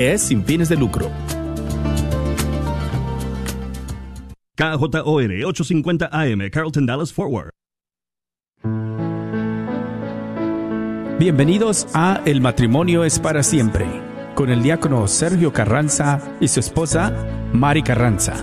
es sin fines de lucro. KJOR 850 AM, Carlton Dallas Forward. Bienvenidos a El matrimonio es para siempre, con el diácono Sergio Carranza y su esposa Mari Carranza.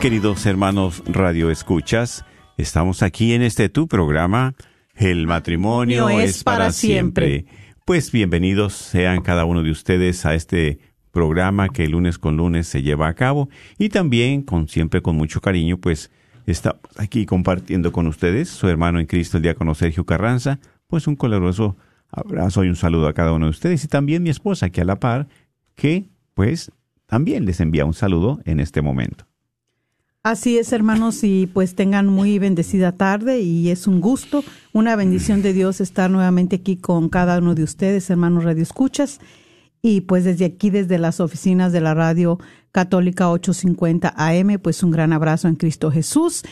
queridos hermanos Radio Escuchas. Estamos aquí en este tu programa, El matrimonio es, para siempre. Pues bienvenidos sean cada uno de ustedes a este programa que lunes con lunes se lleva a cabo y también con siempre con mucho cariño, pues estamos aquí compartiendo con ustedes su hermano en Cristo, el diácono Sergio Carranza, pues un coloroso abrazo y un saludo a cada uno de ustedes y también mi esposa que a la par que pues también les envía un saludo en este momento. Así es, hermanos, y pues tengan muy bendecida tarde y es un gusto, una bendición de Dios estar nuevamente aquí con cada uno de ustedes, hermanos Radio Escuchas. Y pues desde aquí, desde las oficinas de la Radio Católica 850 AM, pues un gran abrazo en Cristo Jesús.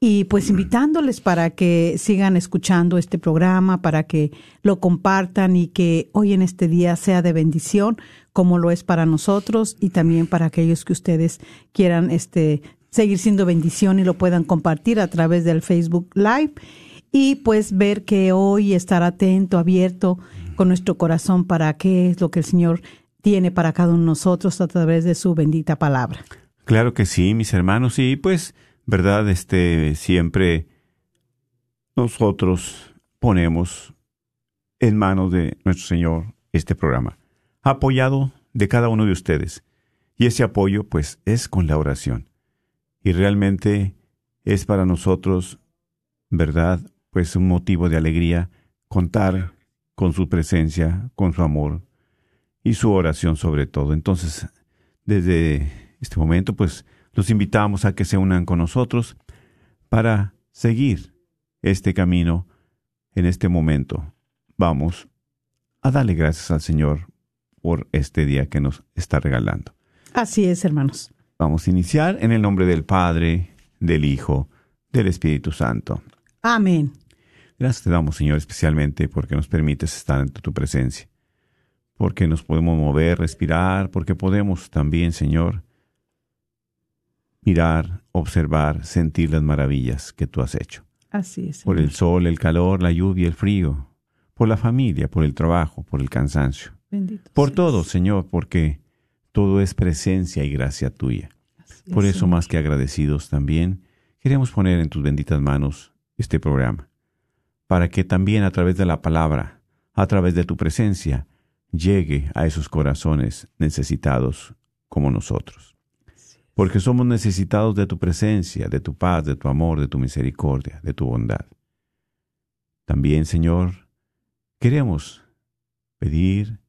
Y pues invitándoles para que sigan escuchando este programa, para que lo compartan y que hoy en este día sea de bendición, como lo es para nosotros y también para aquellos que ustedes quieran este seguir siendo bendición y lo puedan compartir a través del Facebook Live y pues ver que hoy estar atento, abierto con nuestro corazón para qué es lo que el Señor tiene para cada uno de nosotros a través de su bendita palabra. Claro que sí, mis hermanos, y pues, verdad, este siempre nosotros ponemos en manos de nuestro Señor este programa, apoyado de cada uno de ustedes. Y ese apoyo, pues, es con la oración y realmente es para nosotros, ¿verdad? Pues un motivo de alegría contar con su presencia, con su amor y su oración sobre todo. Entonces, desde este momento, pues los invitamos a que se unan con nosotros para seguir este camino en este momento. Vamos a darle gracias al Señor por este día que nos está regalando. Así es, hermanos. Vamos a iniciar en el nombre del Padre, del Hijo, del Espíritu Santo. Amén. Gracias te damos, Señor, especialmente porque nos permites estar en tu presencia, porque nos podemos mover, respirar, porque podemos también, Señor, mirar, observar, sentir las maravillas que tú has hecho. Así es. Por el sol, el calor, la lluvia, el frío, por la familia, por el trabajo, por el cansancio. Bendito por seas. todo, Señor, porque todo es presencia y gracia tuya. Por eso, más que agradecidos también, queremos poner en tus benditas manos este programa, para que también a través de la palabra, a través de tu presencia, llegue a esos corazones necesitados como nosotros. Porque somos necesitados de tu presencia, de tu paz, de tu amor, de tu misericordia, de tu bondad. También, Señor, queremos pedir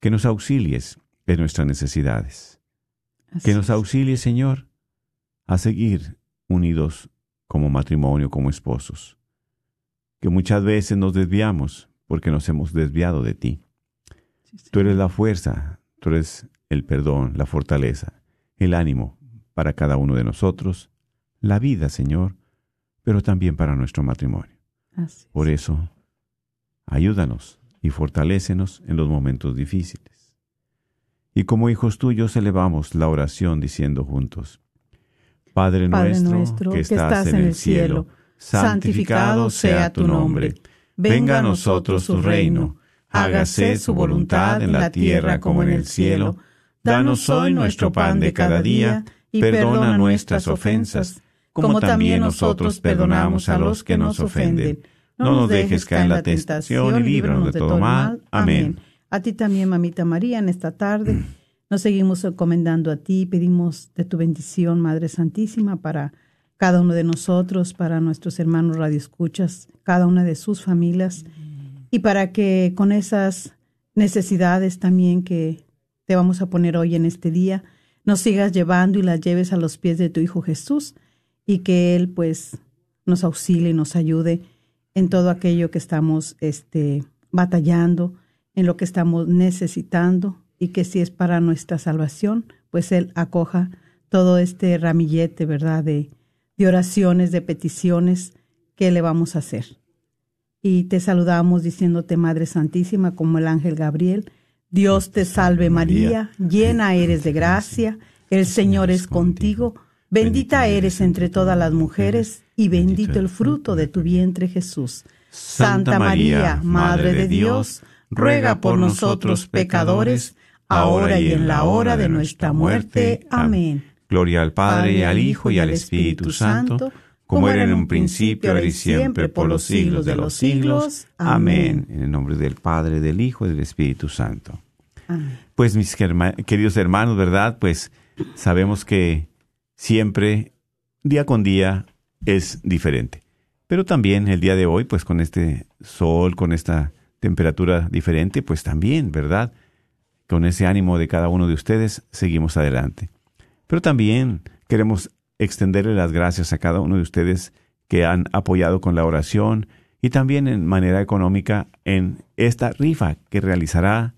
que nos auxilies en nuestras necesidades. Así Que nos auxilie, Señor, a seguir unidos como matrimonio, como esposos. Que muchas veces nos desviamos porque nos hemos desviado de ti. Sí. Tú eres la fuerza, tú eres el perdón, la fortaleza, el ánimo para cada uno de nosotros, la vida, Señor, pero también para nuestro matrimonio. Así. Por eso, ayúdanos y fortalécenos en los momentos difíciles. Y como hijos tuyos elevamos la oración diciendo juntos, Padre, Padre nuestro, que estás en el cielo, santificado sea tu nombre. Venga a nosotros tu reino. Hágase su voluntad en la tierra como en el cielo. Danos hoy nuestro pan de cada día y perdona nuestras ofensas, como también nosotros perdonamos a los que nos ofenden. No nos dejes caer en la tentación y líbranos de todo mal. Amén. A ti también, mamita María, en esta tarde. Nos seguimos encomendando a ti, pedimos de tu bendición, Madre Santísima, para cada uno de nosotros, para nuestros hermanos radioescuchas, cada una de sus familias, y para que con esas necesidades también que te vamos a poner hoy en este día, nos sigas llevando y las lleves a los pies de tu Hijo Jesús, y que Él pues nos auxilie y nos ayude en todo aquello que estamos este, batallando, en lo que estamos necesitando y que si es para nuestra salvación, pues Él acoja todo este ramillete, ¿verdad?, de, de oraciones, de peticiones que le vamos a hacer. Y te saludamos diciéndote, Madre Santísima, como el ángel Gabriel, Dios te salve María, llena eres de gracia, el Señor es contigo, bendita eres entre todas las mujeres y bendito el fruto de tu vientre Jesús. Santa María, Madre de Dios, ruega por nosotros pecadores, ahora y en la hora de nuestra muerte. Amén. Gloria al Padre, al Hijo y al Espíritu Santo, como era en un principio, ahora y siempre, por los siglos de los siglos. Amén. En el nombre del Padre, del Hijo y del Espíritu Santo. Pues mis queridos hermanos, ¿verdad? Pues sabemos que siempre, día con día, es diferente. Pero también el día de hoy, pues con este sol, con esta temperatura diferente, pues también, ¿verdad? Con ese ánimo de cada uno de ustedes, seguimos adelante. Pero también queremos extenderle las gracias a cada uno de ustedes que han apoyado con la oración y también en manera económica en esta rifa que realizará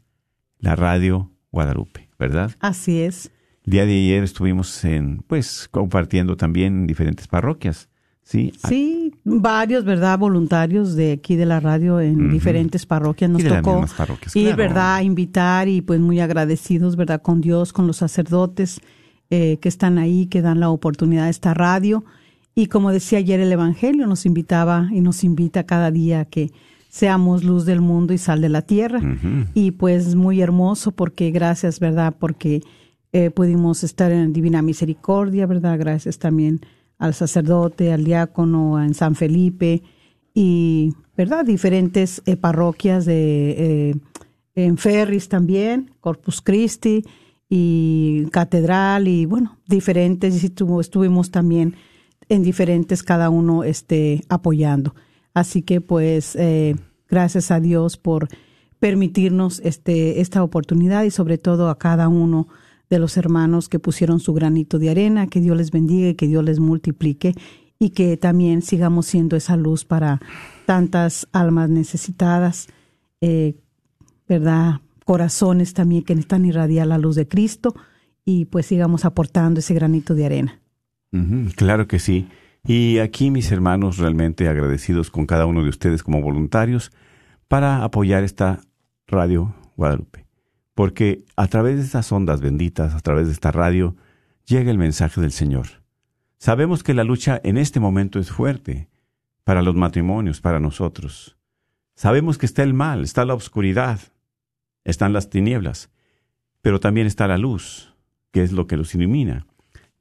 la radio Guadalupe, ¿verdad? Así es. El día de ayer estuvimos en, pues, compartiendo también en diferentes parroquias. Sí, sí, varios, ¿verdad? Voluntarios de aquí de la radio en diferentes parroquias nos tocó ir, ¿verdad? Invitar y pues muy agradecidos, ¿verdad? Con Dios, con los sacerdotes eh, que están ahí, que dan la oportunidad a esta radio. Y como decía ayer el Evangelio, nos invitaba y nos invita cada día a que seamos luz del mundo y sal de la tierra. Y pues muy hermoso porque gracias, ¿verdad? Porque eh, pudimos estar en Divina Misericordia, ¿verdad? Gracias también al sacerdote, al diácono, en San Felipe y, ¿verdad? Diferentes eh, parroquias de, eh, en Ferris también, Corpus Christi y Catedral y, bueno, diferentes, y estuvimos también en diferentes, cada uno este, apoyando. Así que, pues, eh, gracias a Dios por permitirnos este, esta oportunidad y sobre todo a cada uno de los hermanos que pusieron su granito de arena, que Dios les bendiga y que Dios les multiplique y que también sigamos siendo esa luz para tantas almas necesitadas, eh, ¿verdad? Corazones también que necesitan irradiar la luz de Cristo y pues sigamos aportando ese granito de arena. claro que sí. Y aquí mis hermanos realmente agradecidos con cada uno de ustedes como voluntarios para apoyar esta radio Guadalupe porque a través de estas ondas benditas, a través de esta radio, llega el mensaje del Señor. Sabemos que la lucha en este momento es fuerte para los matrimonios, para nosotros. Sabemos que está el mal, está la oscuridad, están las tinieblas, pero también está la luz, que es lo que los ilumina.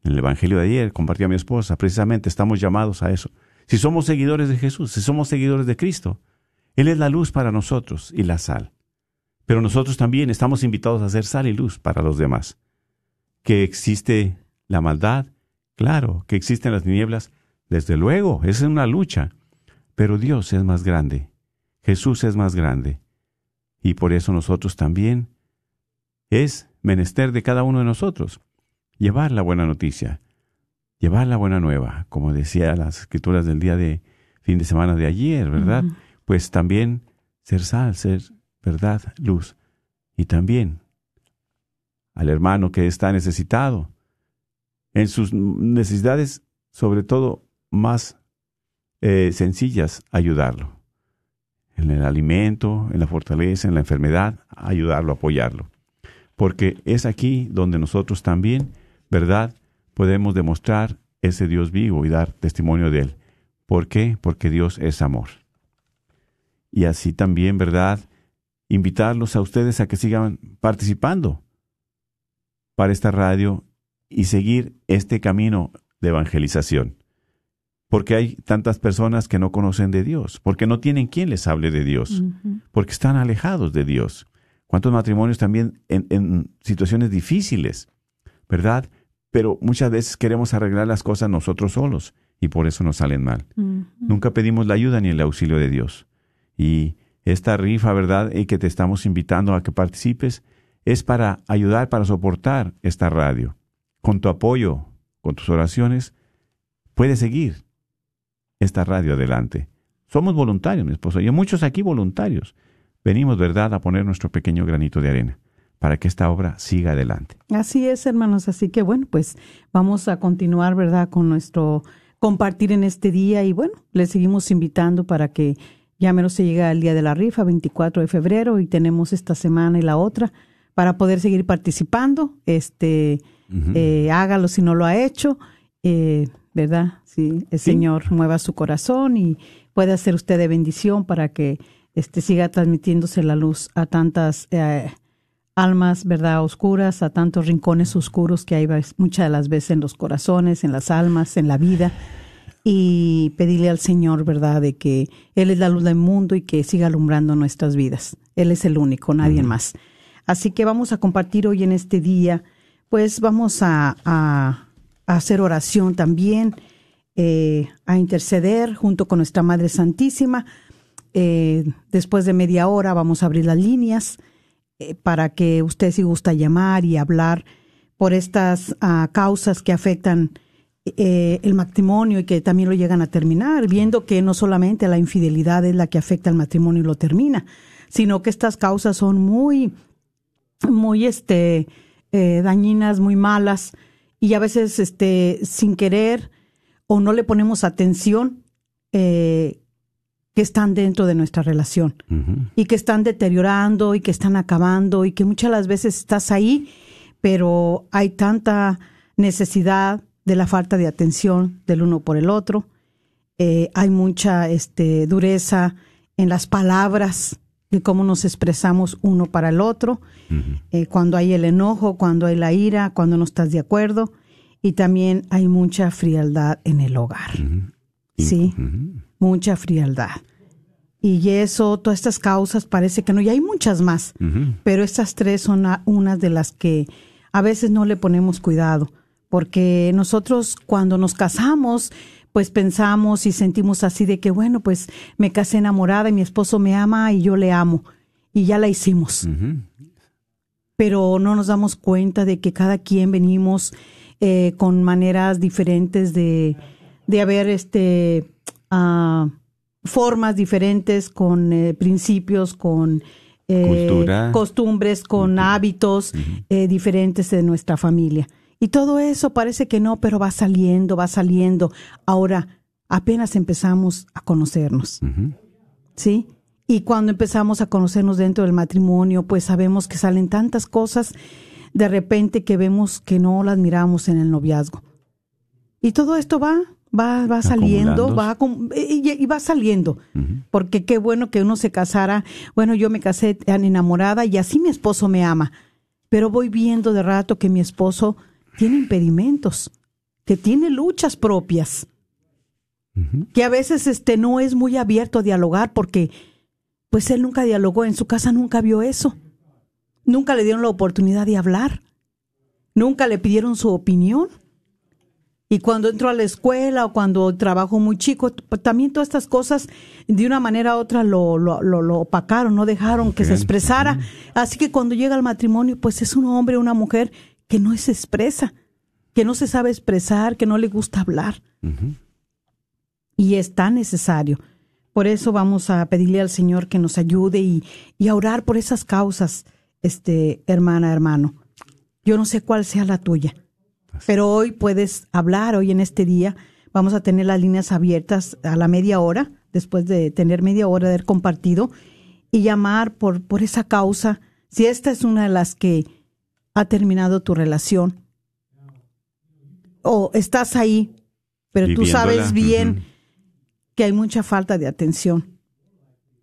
En el Evangelio de ayer compartía mi esposa, precisamente estamos llamados a eso. Si somos seguidores de Jesús, si somos seguidores de Cristo, Él es la luz para nosotros y la sal. Pero nosotros también estamos invitados a ser sal y luz para los demás. Que existe la maldad, claro, que existen las tinieblas, desde luego, es una lucha. Pero Dios es más grande, Jesús es más grande. Y por eso nosotros también es menester de cada uno de nosotros llevar la buena noticia, llevar la buena nueva, como decía las escrituras del día de fin de semana de ayer, ¿verdad? Pues también ser sal, ser verdad, luz, y también al hermano que está necesitado, en sus necesidades, sobre todo más eh, sencillas, ayudarlo. En el alimento, en la fortaleza, en la enfermedad, ayudarlo, apoyarlo. Porque es aquí donde nosotros también, ¿verdad?, podemos demostrar ese Dios vivo y dar testimonio de Él. ¿Por qué? Porque Dios es amor. Y así también, ¿verdad?, invitarlos a ustedes a que sigan participando para esta radio y seguir este camino de evangelización. Porque hay tantas personas que no conocen de Dios, porque no tienen quien les hable de Dios, porque están alejados de Dios. ¿Cuántos matrimonios también en, situaciones difíciles, verdad? Pero muchas veces queremos arreglar las cosas nosotros solos y por eso nos salen mal. Nunca pedimos la ayuda ni el auxilio de Dios. Y esta rifa, ¿verdad? Y que te estamos invitando a que participes, es para ayudar, para soportar esta radio. Con tu apoyo, con tus oraciones, puedes seguir esta radio adelante. Somos voluntarios, mi esposo, y muchos aquí voluntarios. Venimos, ¿verdad?, a poner nuestro pequeño granito de arena para que esta obra siga adelante. Así es, hermanos. Así que, bueno, pues vamos a continuar, ¿verdad?, con nuestro compartir en este día y, bueno, les seguimos invitando para que ya menos se llega el día de la rifa, 24 de febrero, y tenemos esta semana y la otra para poder seguir participando. Este, eh, hágalo si no lo ha hecho, eh, ¿verdad? Si el Señor mueva su corazón y puede hacer usted de bendición para que este, siga transmitiéndose la luz a tantas eh, almas, ¿verdad? Oscuras, a tantos rincones oscuros que hay muchas de las veces en los corazones, en las almas, en la vida. Y pedirle al Señor, ¿verdad?, de que Él es la luz del mundo y que siga alumbrando nuestras vidas. Él es el único, nadie más. Así que vamos a compartir hoy en este día, pues vamos a, a- a hacer oración también, eh, a interceder junto con nuestra Madre Santísima. Eh, después de media hora vamos a abrir las líneas eh, para que usted si gusta llamar y hablar por estas ah, causas que afectan eh, el matrimonio y que también lo llegan a terminar, viendo que no solamente la infidelidad es la que afecta al matrimonio y lo termina, sino que estas causas son muy, muy este, eh, dañinas, muy malas y a veces este, sin querer o no le ponemos atención eh, que están dentro de nuestra relación y que están deteriorando y que están acabando y que muchas las veces estás ahí, pero hay tanta necesidad de la falta de atención del uno por el otro. Eh, hay mucha este, dureza en las palabras de cómo nos expresamos uno para el otro, eh, cuando hay el enojo, cuando hay la ira, cuando no estás de acuerdo, y también hay mucha frialdad en el hogar. Sí, mucha frialdad. Y eso, todas estas causas parece que no, y hay muchas más, pero estas tres son unas de las que a veces no le ponemos cuidado, porque nosotros cuando nos casamos, pues pensamos y sentimos así de que, bueno, pues me casé enamorada y mi esposo me ama y yo le amo, y ya la hicimos. Pero no nos damos cuenta de que cada quien venimos eh, con maneras diferentes de, de haber este ah, formas diferentes, con eh, principios, con eh, costumbres, con hábitos eh, diferentes de nuestra familia. Y todo eso parece que no, pero va saliendo, va saliendo. Ahora apenas empezamos a conocernos. ¿sí? Y cuando empezamos a conocernos dentro del matrimonio, pues sabemos que salen tantas cosas de repente que vemos que no las miramos en el noviazgo. Y todo esto va, va, va saliendo, va y, y va saliendo. Porque qué bueno que uno se casara. Bueno, yo me casé tan enamorada y así mi esposo me ama. Pero voy viendo de rato que mi esposo tiene impedimentos, que tiene luchas propias que a veces este no es muy abierto a dialogar porque pues él nunca dialogó en su casa nunca vio eso. Nunca le dieron la oportunidad de hablar. Nunca le pidieron su opinión. Y cuando entró a la escuela o cuando trabajó muy chico t- también todas estas cosas de una manera u otra lo, lo, lo, lo opacaron no dejaron que se expresara. Así que cuando llega al matrimonio pues es un hombre una mujer que no se expresa que no se sabe expresar que no le gusta hablar y es tan necesario. Por eso vamos a pedirle al Señor que nos ayude y, y a orar por esas causas, este, hermana, hermano. Yo no sé cuál sea la tuya, pero hoy puedes hablar, hoy en este día vamos a tener las líneas abiertas a la media hora, después de tener media hora de haber compartido, y llamar por, por esa causa, si esta es una de las que ha terminado tu relación, o estás ahí, pero tú sabes bien que hay mucha falta de atención.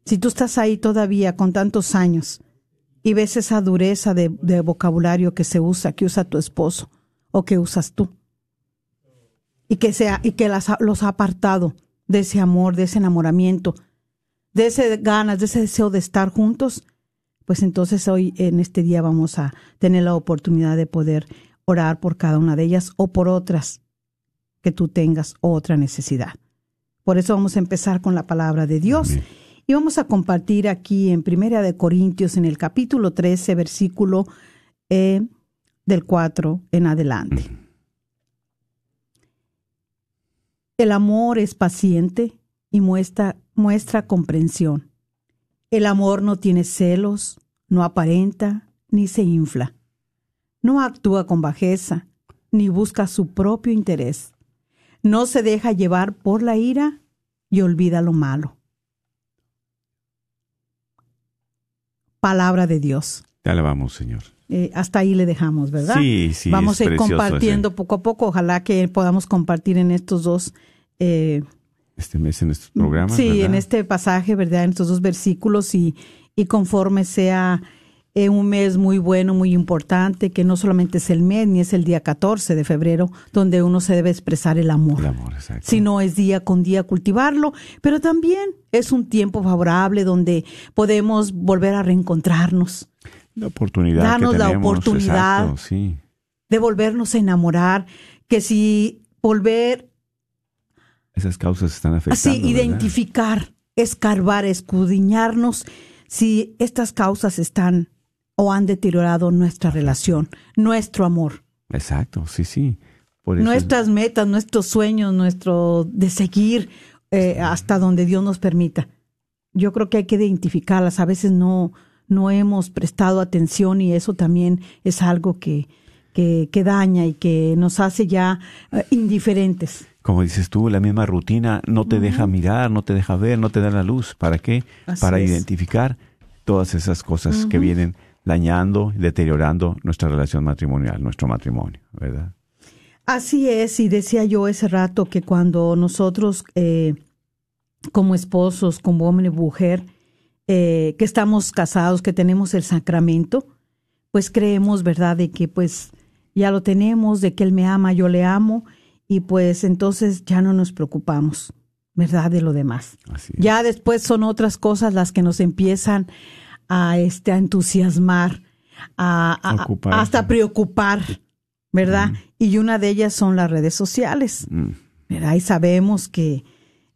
Si tú estás ahí todavía con tantos años y ves esa dureza de, de vocabulario que se usa, que usa tu esposo o que usas tú, y que, sea, y que las los ha apartado de ese amor, de ese enamoramiento, de ese ganas, de ese deseo de estar juntos, pues entonces hoy en este día vamos a tener la oportunidad de poder orar por cada una de ellas o por otras que tú tengas otra necesidad. Por eso vamos a empezar con la palabra de Dios Amén. y vamos a compartir aquí en Primera de Corintios en el capítulo 13 versículo eh, del 4 en adelante. El amor es paciente y muestra, muestra comprensión. El amor no tiene celos, no aparenta ni se infla. No actúa con bajeza ni busca su propio interés. No se deja llevar por la ira y olvida lo malo. Palabra de Dios. Te alabamos, Señor. Eh, hasta ahí le dejamos, ¿verdad? Sí, sí, Vamos a ir compartiendo ese. poco a poco. Ojalá que podamos compartir en estos dos, eh, Este mes en estos programas. sí, ¿verdad? en este pasaje, ¿verdad? En estos dos versículos y, y conforme sea eh, un mes muy bueno, muy importante, que no solamente es el mes, ni es el día 14 de febrero, donde uno se debe expresar el amor, El amor, exacto. sino es día con día cultivarlo, pero también es un tiempo favorable donde podemos volver a reencontrarnos, La oportunidad Danos que la oportunidad. exacto, sí. de volvernos a enamorar, que si volver Esas causas están afectando. así ¿verdad? identificar, escarbar, escudriñarnos si estas causas están o han deteriorado nuestra relación, nuestro amor, Exacto, sí, sí. Por eso es- nuestras metas, nuestros sueños, nuestro de seguir eh, hasta donde Dios nos permita. Yo creo que hay que identificarlas. A veces no, no hemos prestado atención y eso también es algo que, que, que daña y que nos hace ya eh, indiferentes. Como dices tú, la misma rutina no te deja mirar, no te deja ver, no te da la luz. ¿Para qué? Así Para es. identificar todas esas cosas que vienen dañando, deteriorando nuestra relación matrimonial, nuestro matrimonio, ¿verdad? Así es, y decía yo ese rato que cuando nosotros, eh, como esposos, como hombre y mujer, eh, que estamos casados, que tenemos el sacramento, pues creemos, ¿verdad?, de que pues ya lo tenemos, de que Él me ama, yo le amo, y pues entonces ya no nos preocupamos, ¿verdad?, de lo demás. Ya después son otras cosas las que nos empiezan a, este, a entusiasmar, a, a- hasta preocupar, ¿verdad? Y una de ellas son las redes sociales, Mm, ¿verdad? Y sabemos que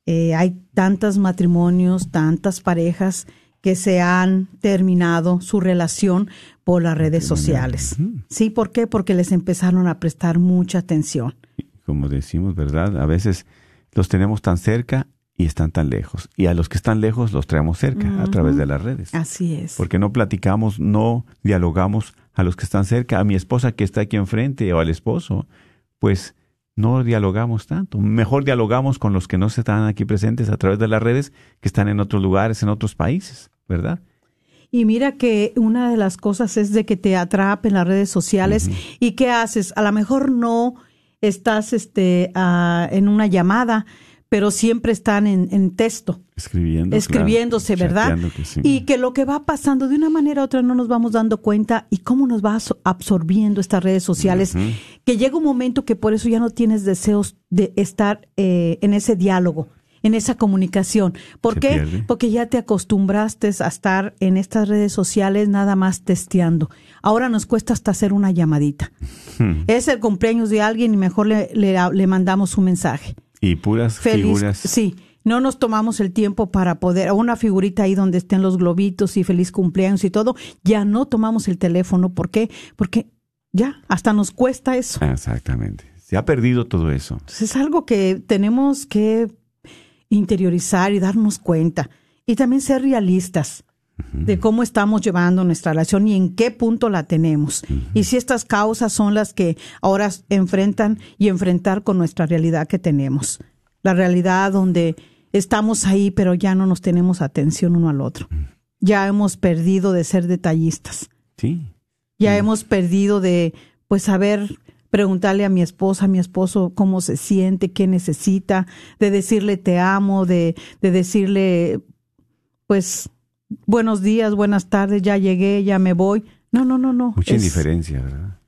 eh, hay tantos matrimonios, tantas parejas que se han terminado su relación por las redes sociales. ¿Sí? ¿Por qué? Porque les empezaron a prestar mucha atención. Como decimos, ¿verdad? A veces los tenemos tan cerca y están tan lejos. Y a los que están lejos los traemos cerca a través de las redes. Así es. Porque no platicamos, no dialogamos a los que están cerca, a mi esposa que está aquí enfrente o al esposo, pues no dialogamos tanto. Mejor dialogamos con los que no están aquí presentes a través de las redes, que están en otros lugares, en otros países, ¿verdad? Y mira que una de las cosas es de que te atrapen las redes sociales y qué haces. A lo mejor no estás este, ah, en una llamada, pero siempre están en, en texto, Escribiendo. escribiéndose, claro, ¿verdad? chateando que sí. Y que lo que va pasando de una manera u otra no nos vamos dando cuenta y cómo nos va absor- absorbiendo estas redes sociales, que llega un momento que por eso ya no tienes deseos de estar eh, en ese diálogo, en esa comunicación. ¿Por Se qué? pierde. Porque ya te acostumbraste a estar en estas redes sociales nada más testeando. Ahora nos cuesta hasta hacer una llamadita. Hmm. Es el cumpleaños de alguien y mejor le, le, le mandamos un mensaje. Y puras Feliz. figuras. Sí, no nos tomamos el tiempo para poder, una figurita ahí donde estén los globitos y feliz cumpleaños y todo, ya no tomamos el teléfono. ¿Por qué? Porque ya, hasta nos cuesta eso. Exactamente. Se ha perdido todo eso. Entonces es algo que tenemos que interiorizar y darnos cuenta. Y también ser realistas de cómo estamos llevando nuestra relación y en qué punto la tenemos. Y si estas causas son las que ahora enfrentan y enfrentar con nuestra realidad que tenemos. La realidad donde estamos ahí, pero ya no nos tenemos atención uno al otro. Ya hemos perdido de ser detallistas Sí. ya hemos perdido de pues saber preguntarle a mi esposa, a mi esposo cómo se siente, qué necesita, de decirle te amo, de, de decirle pues buenos días, buenas tardes, ya llegué, ya me voy. No, no, no, no. Mucha Es- indiferencia, ¿verdad?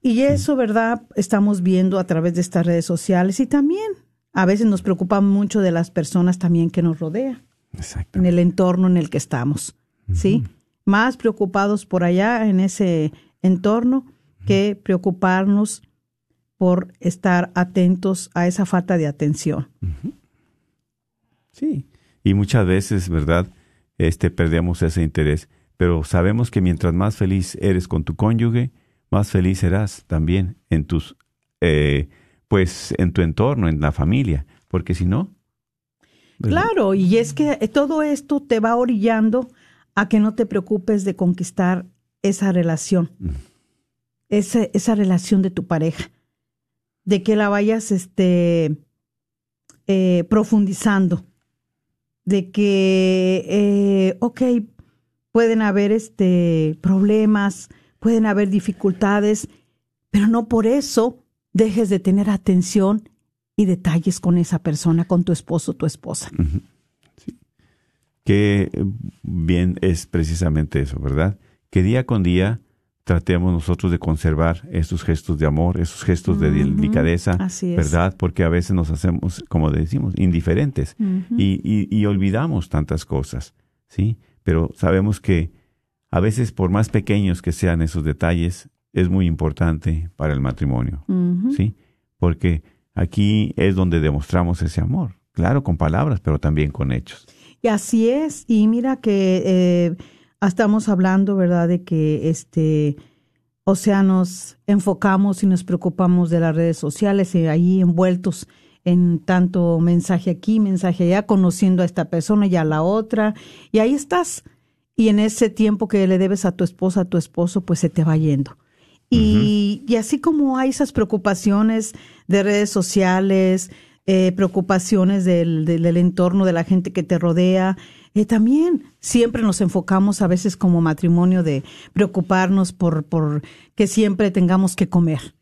Y eso, ¿verdad? Estamos viendo a través de estas redes sociales y también a veces nos preocupa mucho de las personas también que nos rodean. Exacto. en el entorno en el que estamos, ¿sí? Más preocupados por allá en ese entorno que preocuparnos por estar atentos a esa falta de atención. Sí. Y muchas veces, ¿verdad? Este perdemos ese interés, pero sabemos que mientras más feliz eres con tu cónyuge, más feliz serás también en tus eh, pues en tu entorno, en la familia, porque si no ¿verdad? Claro, y es que todo esto te va orillando a que no te preocupes de conquistar esa relación, esa, esa relación de tu pareja, de que la vayas este, eh, profundizando, de que, eh, ok, pueden haber este, problemas, pueden haber dificultades, pero no por eso dejes de tener atención y detalles con esa persona, con tu esposo tu esposa. que bien es precisamente eso, ¿verdad? Que día con día tratemos nosotros de conservar estos gestos de amor, esos gestos de delicadeza. ¿verdad? Porque a veces nos hacemos, como decimos, indiferentes y, y- y olvidamos tantas cosas, ¿sí? Pero sabemos que a veces, por más pequeños que sean esos detalles, es muy importante para el matrimonio. ¿sí? Porque aquí es donde demostramos ese amor, claro, con palabras, pero también con hechos. Y así es. Y mira que eh, estamos hablando, ¿verdad? De que este, o sea, nos enfocamos y nos preocupamos de las redes sociales y ahí envueltos en tanto mensaje aquí, mensaje allá, conociendo a esta persona y a la otra. Y ahí estás. Y en ese tiempo que le debes a tu esposa, a tu esposo, pues se te va yendo. Y, y así como hay esas preocupaciones de redes sociales, eh, preocupaciones del, del, del entorno, de la gente que te rodea, eh, también siempre nos enfocamos a veces como matrimonio de preocuparnos por, por que siempre tengamos que comer.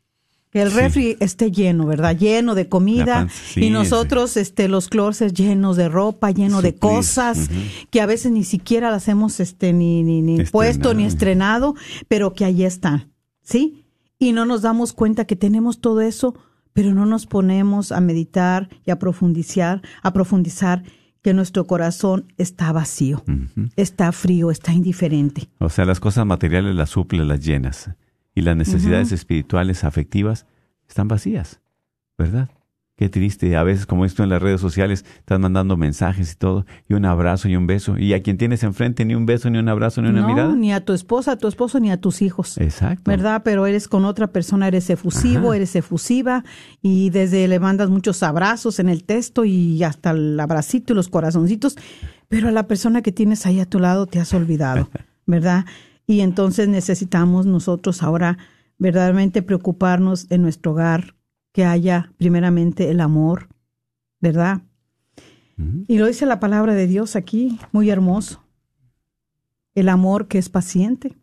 Que el Sí. refri esté lleno, ¿verdad? Lleno de comida sí, y nosotros, este, los closets llenos de ropa, lleno de cosas que a veces ni siquiera las hemos, este, ni, ni, ni puesto ni Estrenado. estrenado, pero que ahí están, ¿sí? Y no nos damos cuenta que tenemos todo eso, pero no nos ponemos a meditar y a profundizar, a profundizar que nuestro corazón está vacío, está frío, está indiferente. O sea, las cosas materiales las suple, las llenas. Y las necesidades espirituales, afectivas, están vacías, ¿verdad? Qué triste. A veces, como esto en las redes sociales, estás mandando mensajes y todo, y un abrazo y un beso. Y a quien tienes enfrente, ni un beso, ni un abrazo, ni una no, mirada. ni a tu esposa, a tu esposo, ni a tus hijos. Exacto. ¿verdad? Pero eres con otra persona, eres efusivo, Ajá. eres efusiva y desde le mandas muchos abrazos en el texto y hasta el abracito y los corazoncitos, pero a la persona que tienes ahí a tu lado te has olvidado, ¿verdad? Y entonces necesitamos nosotros ahora verdaderamente preocuparnos en nuestro hogar, que haya primeramente el amor, ¿verdad? Y lo dice la palabra de Dios aquí, muy hermoso. El amor que es paciente,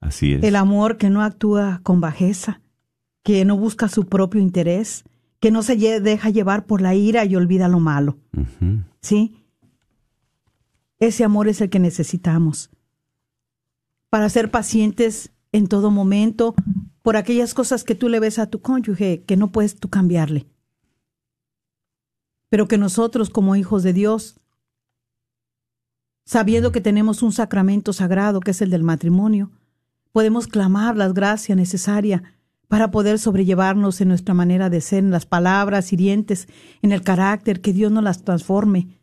Así es. el amor que no actúa con bajeza, que no busca su propio interés, que no se deja llevar por la ira y olvida lo malo. ¿Sí? Ese amor es el que necesitamos para ser pacientes en todo momento por aquellas cosas que tú le ves a tu cónyuge que no puedes tú cambiarle. Pero que nosotros como hijos de Dios, sabiendo que tenemos un sacramento sagrado que es el del matrimonio, podemos clamar la gracia necesaria para poder sobrellevarnos en nuestra manera de ser, en las palabras hirientes, en el carácter, que Dios nos las transforme,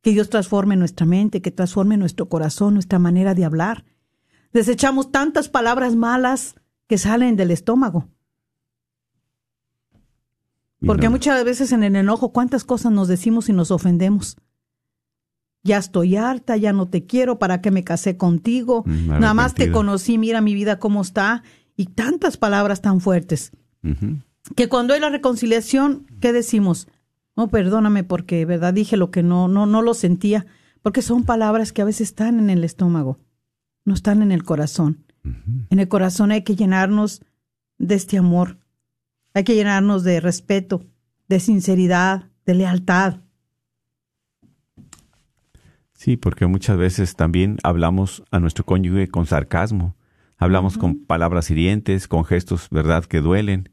que Dios transforme nuestra mente, que transforme nuestro corazón, nuestra manera de hablar. Desechamos tantas palabras malas que salen del estómago, porque no- muchas veces en el enojo cuántas cosas nos decimos y nos ofendemos. Ya estoy harta, ya no te quiero, ¿para qué me casé contigo? Mm, Nada más te conocí, mira mi vida cómo está. Y tantas palabras tan fuertes. Que cuando hay la reconciliación, ¿qué decimos? No, perdóname porque, ¿verdad? Dije lo que no, no, no lo sentía. Porque son palabras que a veces están en el estómago, no están en el corazón. En el corazón hay que llenarnos de este amor. Hay que llenarnos de respeto, de sinceridad, de lealtad. Sí, porque muchas veces también hablamos a nuestro cónyuge con sarcasmo, hablamos con palabras hirientes, con gestos, ¿verdad?, que duelen,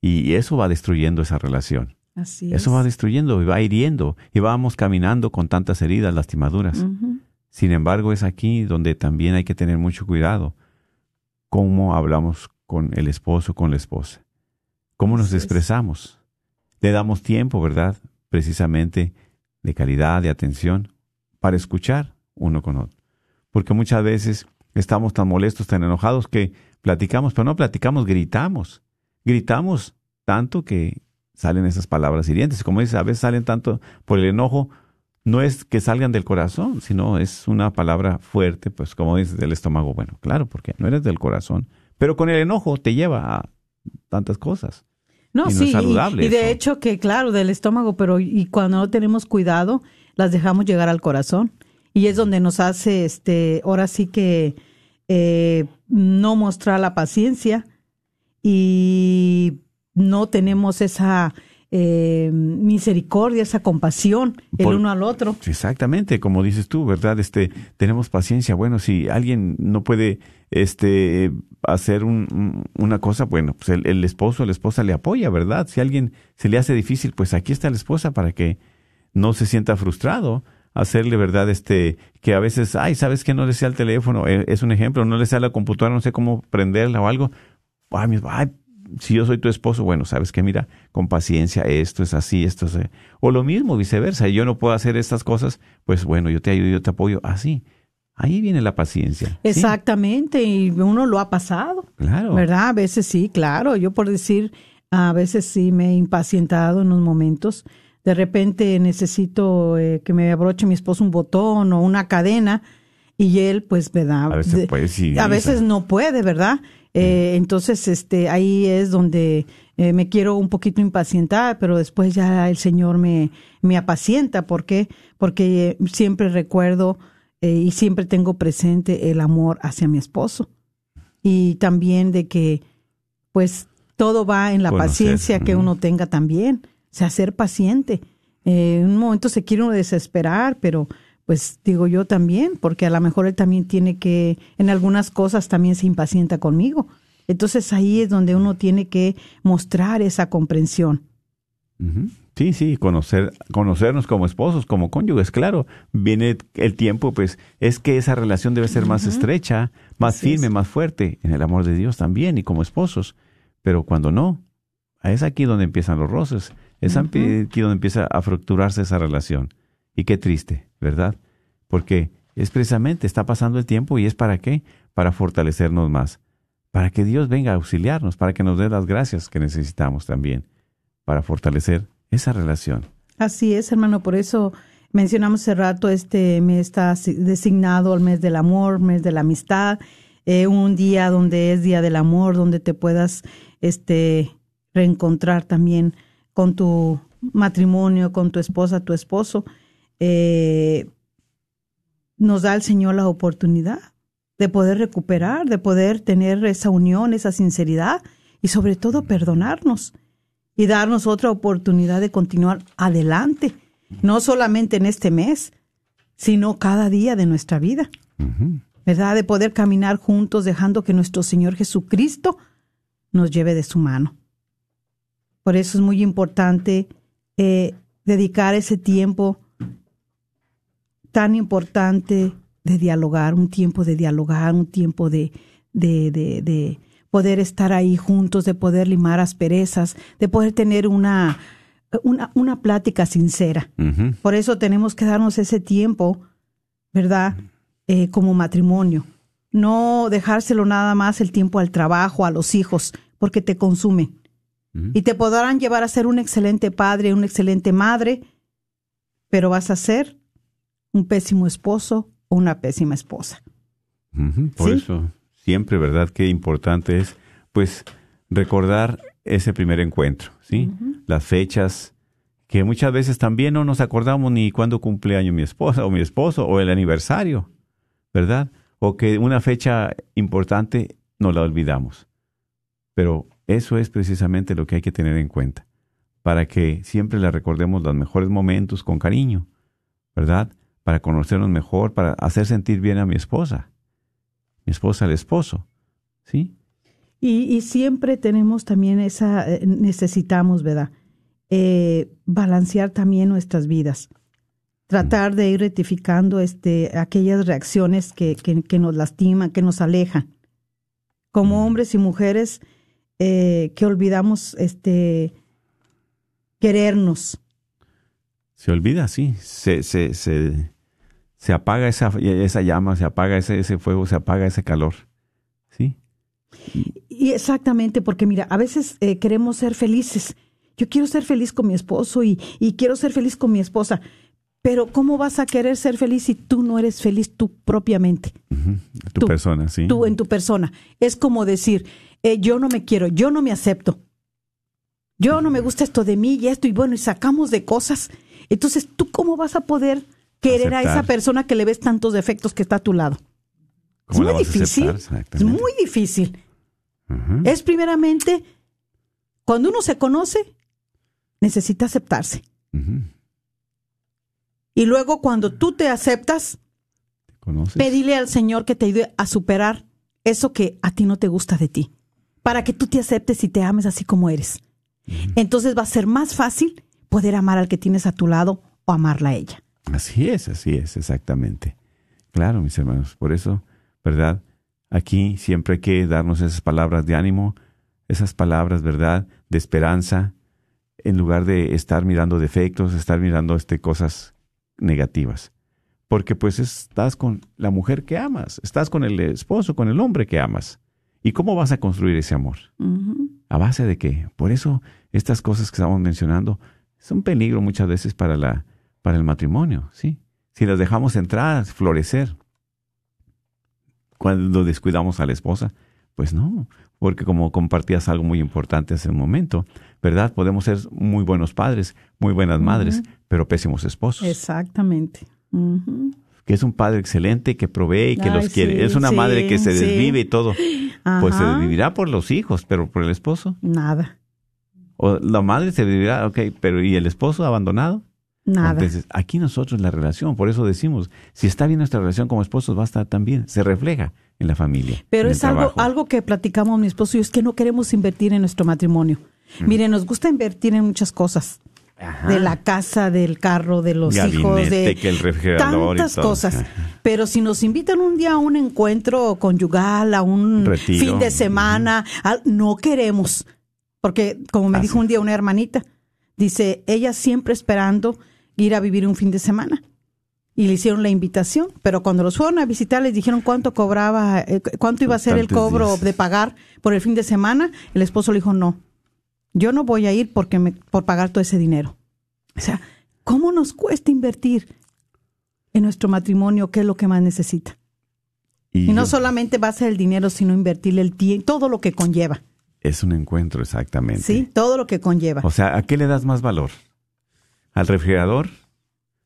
y eso va destruyendo esa relación. Así Eso es. va destruyendo y va hiriendo, y vamos caminando con tantas heridas, lastimaduras. Sin embargo, es aquí donde también hay que tener mucho cuidado cómo hablamos con el esposo, con la esposa, cómo nos expresamos. Le damos tiempo, ¿verdad? Precisamente de calidad, de atención, para escuchar uno con otro. Porque muchas veces estamos tan molestos, tan enojados que platicamos, pero no platicamos, gritamos. Gritamos tanto que salen esas palabras hirientes. Como dices, a veces salen tanto por el enojo, no es que salgan del corazón, sino es una palabra fuerte, pues como dices, del estómago. Bueno, claro, porque no eres del corazón, pero con el enojo te lleva a tantas cosas. No, Y no es sí, y- saludable y, de eso. hecho que claro, del estómago, pero y cuando no tenemos cuidado, las dejamos llegar al corazón. Y es donde nos hace, este, ahora sí que eh, no mostrar la paciencia y no tenemos esa, eh, misericordia, esa compasión el Por- uno al otro. Exactamente, como dices tú, ¿verdad? Este, tenemos paciencia. Bueno, si alguien no puede este hacer un- un- una cosa, bueno, pues el, el esposo o la esposa le apoya, ¿verdad? Si a alguien se le hace difícil, pues aquí está la esposa para que no se sienta frustrado. Hacerle, ¿verdad? Este, que a veces, ay, ¿sabes que no le sea el teléfono? Eh, Es un ejemplo, no le sea la computadora, no sé cómo prenderla o algo. Ay, mi- ay, si yo soy tu esposo, bueno, sabes que mira, con paciencia, esto es así, esto es... eh, O lo mismo, viceversa, yo no puedo hacer estas cosas, pues bueno, yo te ayudo, yo te apoyo, así. Ahí viene la paciencia. ¿sí? Exactamente, y uno lo ha pasado. Claro. ¿Verdad? A veces sí, claro. Yo por decir, a veces sí me he impacientado en unos momentos. De repente necesito eh, que me abroche mi esposo un botón o una cadena y él, pues. A veces De- puede, sí, a veces no puede, ¿verdad? Eh, entonces, este, ahí es donde eh, me quiero un poquito impacientar, pero después ya el Señor me, me apacienta. ¿Por qué? Porque siempre recuerdo eh, y siempre tengo presente el amor hacia mi esposo. Y también de que, pues, todo va en la Conocer, paciencia que uno tenga también. O sea, ser paciente. Eh, en un momento se quiere uno desesperar, pero pues digo yo también, porque a lo mejor él también tiene que, en algunas cosas también se impacienta conmigo. Entonces ahí es donde uno tiene que mostrar esa comprensión. Sí, sí, conocer, conocernos como esposos, como cónyuges, claro. Viene el tiempo, pues es que esa relación debe ser más estrecha, más Así firme, es. más fuerte, en el amor de Dios también y como esposos. Pero cuando no, es aquí donde empiezan los roces, es aquí donde empieza a fracturarse esa relación. Y qué triste, ¿verdad? Porque es precisamente, está pasando el tiempo y es para qué? Para fortalecernos más, para que Dios venga a auxiliarnos, para que nos dé las gracias que necesitamos también, para fortalecer esa relación. Así es, hermano, por eso mencionamos hace rato, este mes está designado al mes del amor, mes de la amistad, eh, un día donde es día del amor, donde te puedas este, reencontrar también con tu matrimonio, con tu esposa, tu esposo. Eh, nos da el Señor la oportunidad de poder recuperar, de poder tener esa unión, esa sinceridad y sobre todo perdonarnos y darnos otra oportunidad de continuar adelante, no solamente en este mes, sino cada día de nuestra vida. ¿verdad? De poder caminar juntos dejando que nuestro Señor Jesucristo nos lleve de su mano. Por eso es muy importante eh, dedicar ese tiempo tan importante de dialogar, un tiempo de dialogar, un tiempo de, de, de, de poder estar ahí juntos, de poder limar asperezas, de poder tener una, una, una plática sincera. Por eso tenemos que darnos ese tiempo, ¿verdad? Eh, como matrimonio. No dejárselo nada más el tiempo al trabajo, a los hijos, porque te consumen. Y te podrán llevar a ser un excelente padre, una excelente madre, pero vas a ser un pésimo esposo o una pésima esposa. Por Sí. eso, siempre, ¿verdad? Qué importante es, pues, recordar ese primer encuentro, ¿sí? Las fechas, que muchas veces también no nos acordamos ni cuándo cumpleaños mi esposa o mi esposo o el aniversario, ¿verdad? O que una fecha importante nos la olvidamos. Pero eso es precisamente lo que hay que tener en cuenta, para que siempre le recordemos los mejores momentos con cariño, ¿verdad? Para conocernos mejor, para hacer sentir bien a mi esposa, mi esposa al esposo, ¿sí? Y, y siempre tenemos también esa, eh, necesitamos, ¿verdad? Eh, balancear también nuestras vidas. Tratar de ir rectificando este, aquellas reacciones que, que, que nos lastiman, que nos alejan. Como hombres y mujeres eh, que olvidamos este, querernos. Se olvida, sí, se, se, se, se apaga esa, esa llama, se apaga ese, ese fuego, se apaga ese calor, ¿sí? Y exactamente, porque mira, a veces eh, queremos ser felices. Yo quiero ser feliz con mi esposo y, y quiero ser feliz con mi esposa. Pero ¿cómo vas a querer ser feliz si tú no eres feliz tú propiamente? Tu Tú- persona, sí. Tú en tu persona. Es como decir, eh, yo no me quiero, yo no me acepto. Yo no me gusta esto de mí y esto y bueno, y sacamos de cosas. Entonces, ¿tú cómo vas a poder querer a esa persona que le ves tantos defectos que está a tu lado? Es ¿Cómo la muy difícil. Es muy difícil. Es primeramente, cuando uno se conoce, necesita aceptarse. Y luego cuando tú te aceptas, ¿Conoces? pedirle al Señor que te ayude a superar eso que a ti no te gusta de ti, para que tú te aceptes y te ames así como eres. Entonces va a ser más fácil poder amar al que tienes a tu lado o amarla a ella. Así es, así es, exactamente. Claro, mis hermanos, por eso, ¿verdad? Aquí siempre hay que darnos esas palabras de ánimo, esas palabras, ¿verdad? De esperanza, en lugar de estar mirando defectos, estar mirando este, cosas negativas. Porque pues estás con la mujer que amas, estás con el esposo, con el hombre que amas. ¿Y cómo vas a construir ese amor? ¿A base de qué? Por eso estas cosas que estamos mencionando son peligro muchas veces para, la, para el matrimonio, ¿sí? Si las dejamos entrar, florecer. Cuando descuidamos a la esposa, pues no, porque como compartías algo muy importante hace un momento, ¿verdad? Podemos ser muy buenos padres, muy buenas madres, pero pésimos esposos. Exactamente. Que es un padre excelente que provee y que Ay, los quiere. sí, es una sí, madre que se sí. desvive y todo. Pues se desvivirá por los hijos, pero por el esposo. Nada, O la madre se vivirá, ok, pero ¿y el esposo abandonado? Nada. Entonces, aquí nosotros la relación, por eso decimos, si está bien nuestra relación como esposos, va a estar también, se refleja en la familia. Pero es algo, trabajo. algo que platicamos mi esposo y yo, es que no queremos invertir en nuestro matrimonio. Mire, nos gusta invertir en muchas cosas. Ajá. De la casa, del carro, de los hijos, de que el tantas cosas. Pero si nos invitan un día a un encuentro conyugal, a un Retiro. fin de semana, no queremos. Porque, como me dijo un día una hermanita, dice, ella siempre esperando ir a vivir un fin de semana. Y le hicieron la invitación, pero cuando los fueron a visitar les dijeron cuánto cobraba, eh, cuánto iba a ser el cobro días. de pagar por el fin de semana. El esposo le dijo, no, yo no voy a ir porque me, por pagar todo ese dinero. O sea, ¿cómo nos cuesta invertir en nuestro matrimonio? ¿Qué es lo que más necesita? Y no yo- solamente va a ser el dinero, sino invertirle el tiempo, todo lo que conlleva. Es un encuentro, exactamente. Sí, todo lo que conlleva. O sea, ¿a qué le das más valor? ¿Al refrigerador?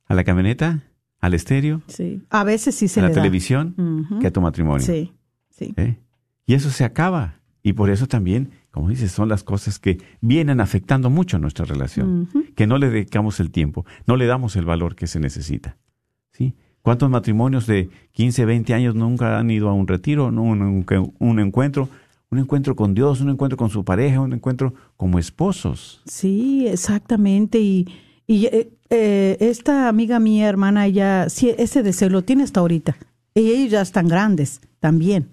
¿A la camioneta? ¿Al estéreo? Sí. A veces sí se ¿A la le da. televisión? Ujú. Que a tu matrimonio. Sí, sí. ¿Eh? Y eso se acaba. Y por eso también, como dices, son las cosas que vienen afectando mucho nuestra relación. Que no le dedicamos el tiempo, no le damos el valor que se necesita. ¿Sí? ¿Cuántos matrimonios de 15, 20 años nunca han ido a un retiro, un- un encuentro? Un encuentro con Dios, un encuentro con su pareja, un encuentro como esposos. Sí, exactamente. Y, y eh, eh, esta amiga mía, hermana, ella, sí, ese deseo lo tiene hasta ahorita. Y ellos ya están grandes también,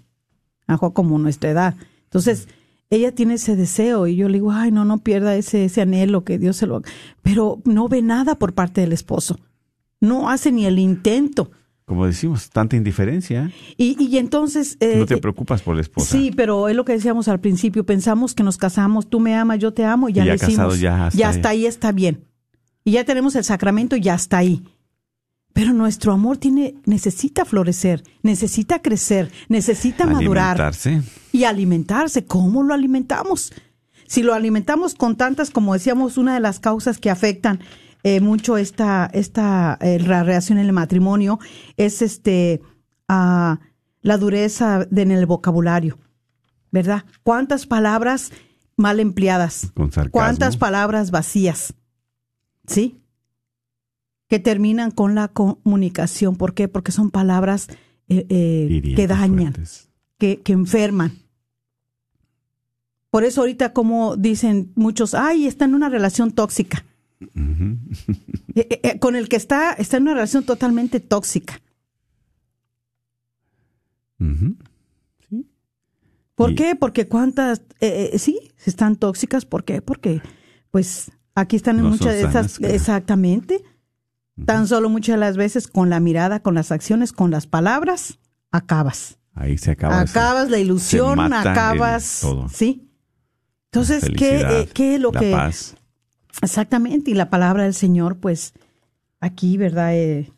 como nuestra edad. Entonces, ella tiene ese deseo y yo le digo, ay, no, no pierda ese, ese anhelo que Dios se lo... Pero no ve nada por parte del esposo. No hace ni el intento. Como decimos, tanta indiferencia. Y, y entonces... eh, no te eh, preocupas por la esposa. Sí, pero es lo que decíamos al principio, pensamos que nos casamos, tú me amas, yo te amo, y ya, Y ya ya hasta ya hasta ahí está bien. Y ya tenemos el sacramento, ya está ahí. Pero nuestro amor tiene, necesita florecer, necesita crecer, necesita madurar Alimentarse. y alimentarse. ¿Cómo lo alimentamos? Si lo alimentamos con tantas, como decíamos, una de las causas que afectan eh, mucho esta, esta eh, la reacción en el matrimonio es este ah, la dureza de- en el vocabulario, ¿verdad? ¿Cuántas palabras mal empleadas? Con. ¿Cuántas palabras vacías? ¿Sí? Que terminan con la comunicación. ¿Por qué? Porque son palabras eh, eh, que dañan que, que enferman. Por eso ahorita como dicen muchos, ay, está en una relación tóxica. Eh, con el que está, está en una relación totalmente tóxica. Ujú. ¿Por Y- qué? Porque cuántas, sí, están tóxicas. ¿Por qué? Porque, pues, aquí están No muchas de esas, exactamente. Tan solo muchas de las veces con la mirada, con las acciones, con las palabras, acabas. Ahí se acaba. acabas la ilusión, acabas, todo. sí. Entonces, ¿qué, eh, qué es lo la que paz. Exactamente, y la palabra del Señor, pues aquí, ¿verdad? Eh,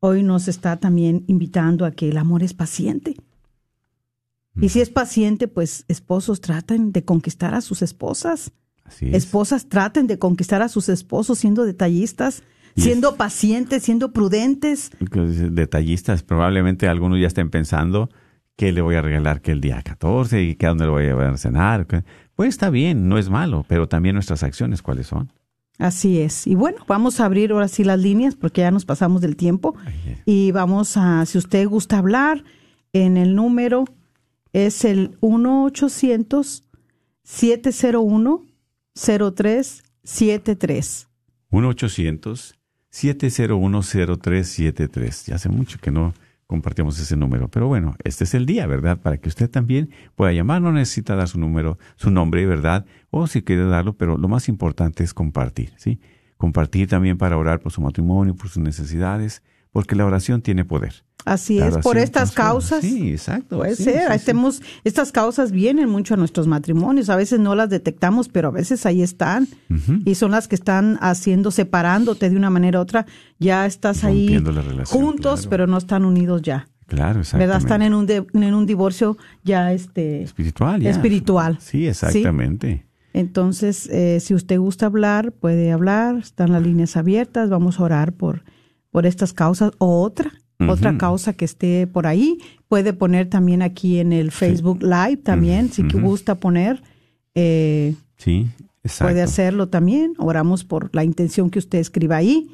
hoy nos está también invitando a que el amor es paciente. Y si es paciente, pues esposos traten de conquistar a sus esposas. Así es. Esposas traten de conquistar a sus esposos siendo detallistas, siendo pacientes, siendo prudentes. Detallistas, probablemente algunos ya estén pensando qué le voy a regalar que el día 14 y que a dónde lo voy a llevar a cenar. Pues está bien, no es malo, pero también nuestras acciones, ¿cuáles son? Así es. Y bueno, vamos a abrir ahora sí las líneas porque ya nos pasamos del tiempo. Y vamos a, si usted gusta hablar, en el número es el 1-800-701-0373. 1-800-701-0373. Ya hace mucho que no compartimos ese número. Pero bueno, este es el día, ¿verdad? Para que usted también pueda llamar. No necesita dar su número, su nombre, ¿verdad? O si quiere darlo, pero lo más importante es compartir, ¿sí? Compartir también para orar por su matrimonio, por sus necesidades, porque la oración tiene poder. Así es, por estas causas. Sí, exacto. Puede ser. estas causas vienen mucho a nuestros matrimonios. A veces no las detectamos, pero a veces ahí están. Y son las que están haciendo, separándote de una manera u otra. Ya estás ahí juntos, pero no están unidos ya. Claro, exactamente. ¿Verdad? Están en un, en un divorcio ya este espiritual. Ya. Espiritual. Sí, exactamente. Entonces, eh, si usted gusta hablar, puede hablar. Están las líneas abiertas. Vamos a orar por por estas causas o otra, otra causa que esté por ahí. Puede poner también aquí en el Facebook Live también, si gusta poner. Eh, sí, exacto. Puede hacerlo también. Oramos por la intención que usted escriba ahí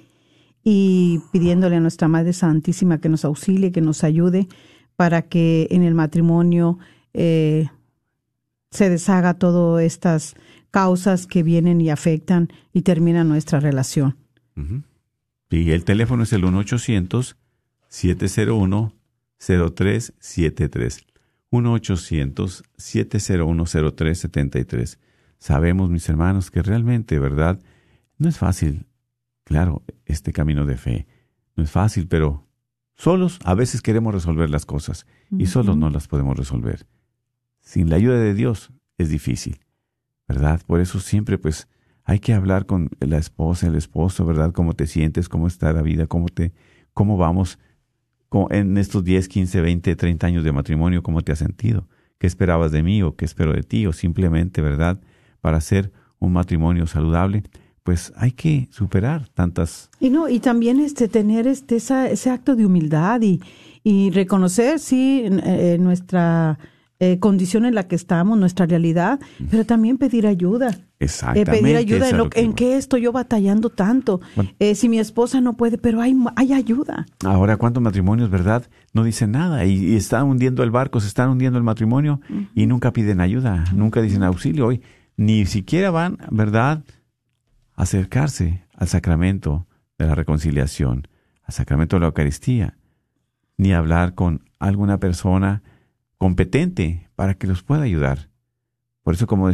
y pidiéndole a nuestra Madre Santísima que nos auxilie, que nos ayude para que en el matrimonio eh, se deshaga todas estas causas que vienen y afectan y terminan nuestra relación. Y el teléfono es el 1-800-701-0373. 1-800-701-0373. Sabemos, mis hermanos, que realmente, ¿verdad? No es fácil, claro, este camino de fe. No es fácil, pero solos a veces queremos resolver las cosas y solos no las podemos resolver. Sin la ayuda de Dios es difícil, ¿verdad? Por eso siempre, pues, hay que hablar con la esposa, el esposo, ¿verdad? ¿Cómo te sientes? ¿Cómo está la vida? ¿Cómo, te, cómo vamos en estos 10, 15, 20, 30 años de matrimonio? ¿Cómo te has sentido? ¿Qué esperabas de mí o qué espero de ti? O simplemente, ¿verdad? Para hacer un matrimonio saludable, pues hay que superar tantas... Y no, y también este, tener este, ese acto de humildad y, y reconocer, sí, eh, nuestra eh, condición en la que estamos, nuestra realidad, pero también pedir ayuda. Exactamente. Eh, pedir ayuda en, lo, en qué estoy yo batallando tanto. Eh, si mi esposa no puede, pero hay, hay ayuda. Ahora, ¿cuántos matrimonios, verdad? No dicen nada y, están hundiendo el barco, se están hundiendo el matrimonio y nunca piden ayuda, nunca dicen auxilio. Hoy ni siquiera van, ¿verdad?, a acercarse al sacramento de la reconciliación, al sacramento de la Eucaristía, ni hablar con alguna persona competente para que los pueda ayudar. Por eso, como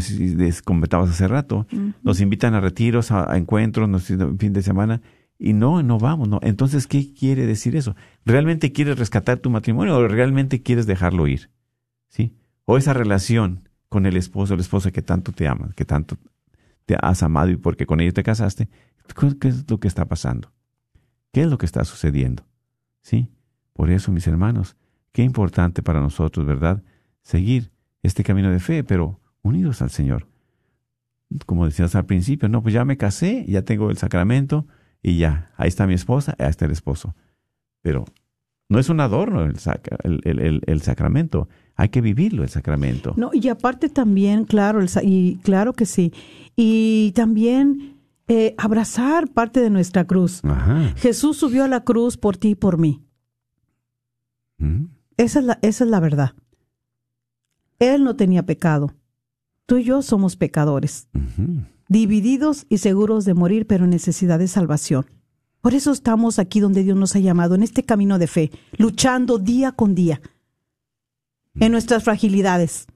comentabas hace rato, nos invitan a retiros, a, encuentros, nos, fin de semana, y no, no vamos. No. Entonces, ¿qué quiere decir eso? ¿Realmente quieres rescatar tu matrimonio o realmente quieres dejarlo ir? ¿Sí? O esa relación con el esposo o la esposa que tanto te ama, que tanto te has amado y porque con ellos te casaste, ¿qué es lo que está pasando? ¿Qué es lo que está sucediendo? ¿Sí? Por eso, mis hermanos, Qué importante para nosotros, ¿verdad? Seguir este camino de fe, pero unidos al Señor. Como decías al principio, no, pues ya me casé, ya tengo el sacramento y ya, ahí está mi esposa, ahí está el esposo. Pero no es un adorno el, el, sacramento, hay que vivirlo el sacramento. No, y aparte también, claro, el, y claro que sí, y también eh, abrazar parte de nuestra cruz. Jesús subió a la cruz por ti y por mí. Esa es la, esa es la verdad. Él no tenía pecado. Tú y yo somos pecadores, divididos y seguros de morir, pero en necesidad de salvación. Por eso estamos aquí donde Dios nos ha llamado, en este camino de fe, luchando día con día, en nuestras fragilidades,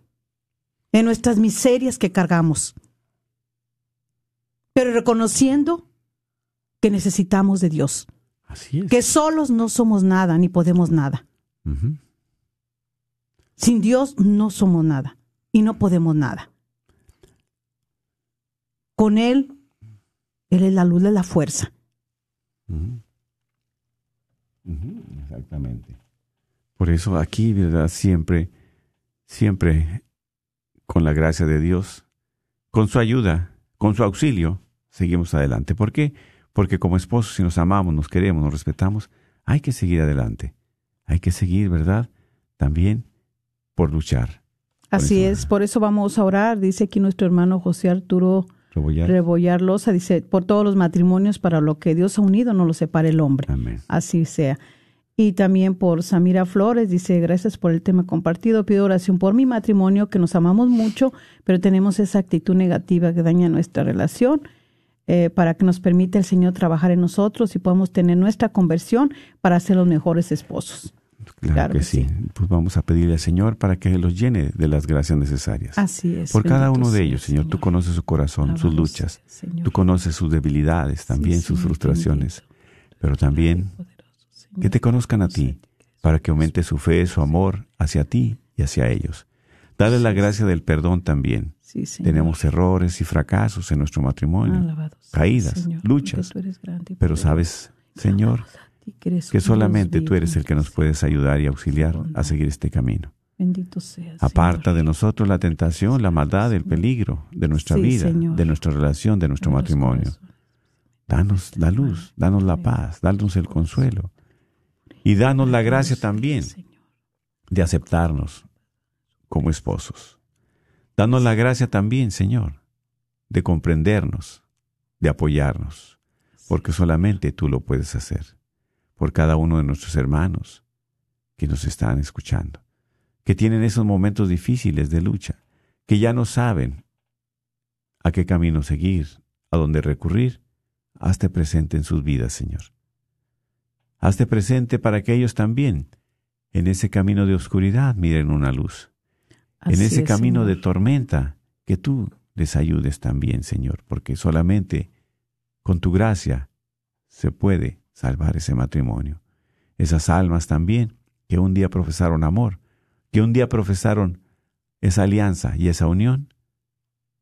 en nuestras miserias que cargamos, pero reconociendo que necesitamos de Dios. Así Que solos no somos nada ni podemos nada. Sin Dios no somos nada y no podemos nada. Con Él, Él es la luz de la fuerza. Exactamente. Por eso aquí, ¿verdad? Siempre, siempre con la gracia de Dios, con su ayuda, con su auxilio, seguimos adelante. ¿Por qué? Porque como esposos, si nos amamos, nos queremos, nos respetamos, hay que seguir adelante. Hay que seguir, ¿verdad? También por luchar. Así es, por eso vamos a orar. Dice aquí nuestro hermano José Arturo Rebollar. Rebollar Loza, dice, por todos los matrimonios, para lo que Dios ha unido, no lo separe el hombre. Amén. Así sea. Y también por Samira Flores, dice, gracias por el tema compartido. Pido oración por mi matrimonio, que nos amamos mucho, pero tenemos esa actitud negativa que daña nuestra relación, eh, para que nos permita el Señor trabajar en nosotros y podamos tener nuestra conversión para ser los mejores esposos. Claro, Claro que, que sí. Pues vamos a pedirle al Señor para que los llene de las gracias necesarias. Así es. Por cada uno de ellos, Señor. Tú conoces su corazón, sus luchas. Señor. Tú conoces sus debilidades, también Sí, sus Señor, frustraciones. bendito. Pero también Poderoso, que te conozcan a ti, para que aumente su fe, su amor hacia ti y hacia ellos. Dale la gracia del perdón también. Sí. Tenemos errores y fracasos en nuestro matrimonio, Alabado caídas, luchas. pero sabes, Señor, que solamente tú eres el que nos puedes ayudar y auxiliar a seguir este camino. Bendito sea. Aparta de nosotros la tentación, la maldad, el peligro de nuestra vida, de nuestra relación, de nuestro matrimonio. Danos la luz, danos la paz, danos el consuelo. Y danos la gracia también de aceptarnos como esposos. Danos la gracia también, Señor, de comprendernos, de apoyarnos, porque solamente tú lo puedes hacer, por cada uno de nuestros hermanos que nos están escuchando, que tienen esos momentos difíciles de lucha, que ya no saben a qué camino seguir, a dónde recurrir, hazte presente en sus vidas, Señor. Hazte presente para que ellos también, en ese camino de oscuridad, miren una luz. en ese es, camino Señor. de tormenta, que tú les ayudes también, Señor, porque solamente con tu gracia se puede salvar ese matrimonio. Esas almas también que un día profesaron amor, que un día profesaron esa alianza y esa unión,